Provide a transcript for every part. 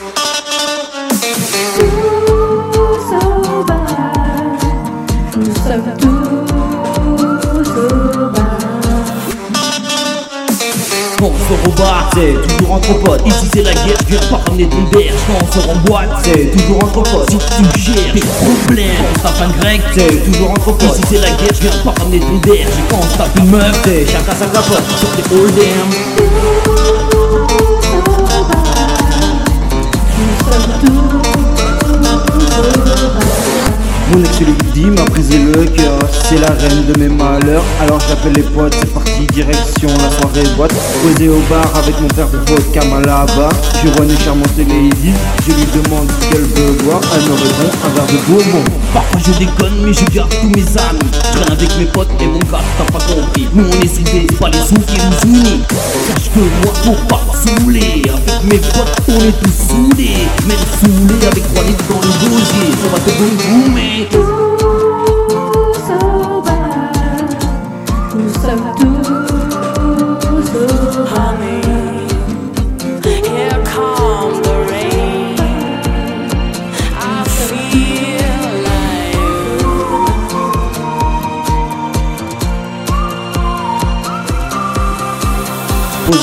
on bar, c'est toujours entre potes. Ici c'est la guerre, je viens pas ramener ton berge. Quand on sort en boîte, c'est toujours entre potes. Si tu gères tes problèmes, quand on un grec, c'est toujours entre potes. Ici c'est la guerre, je viens pas ramener ton berge. Quand on tape une meuf, c'est chacun sa capote. Sur tes hold'em. M'a brisé le cœur, c'est la reine de mes malheurs. Alors j'appelle les potes, c'est parti, direction la soirée boîte. Posé au bar avec mon verre de vodka Malaba. Je vois une charmante lady, je lui demande ce qu'elle veut boire. Elle me répond un verre de bourbon. Parfois je déconne, mais je garde tous mes amis. Je traîne avec mes potes et mon gars, t'as pas compris. Nous on est soudés, pas les sous qui nous unissent. Sache que moi, faut pas saouler. Avec mes potes, on est tous soudés. Même saoulés avec trois litres dans le gosier. Ça va te boum sommes tous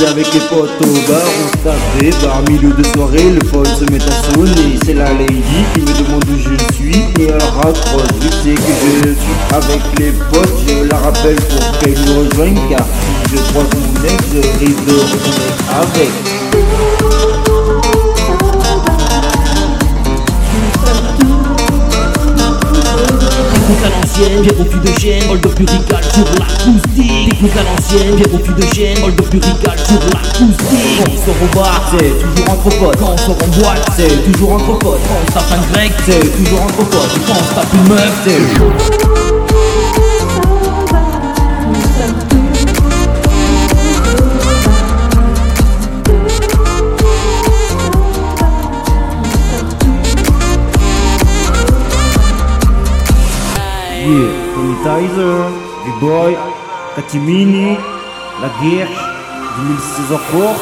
avec les potes au bar, Par milieu de soirée, le Que c'est que je suis avec les potes Je la rappelle pour qu'elle nous rejoigne Car je croise mon ex, risque de avec l'ancienne, j'ai refus de gêne, hold up purical sur l'acoustique. Technique à l'ancienne, j'ai refus de gêne, hold up purical sur l'acoustique. Quand on sort au bar, c'est toujours entre potes. Quand on sort en boîte, c'est toujours entre potes. Quand on tape un grec, c'est toujours entre potes. Quand on tape une meuf, c'est Yeah, Tommy Tizer, B-Boy, Katimini, La Guerre, 2016 encore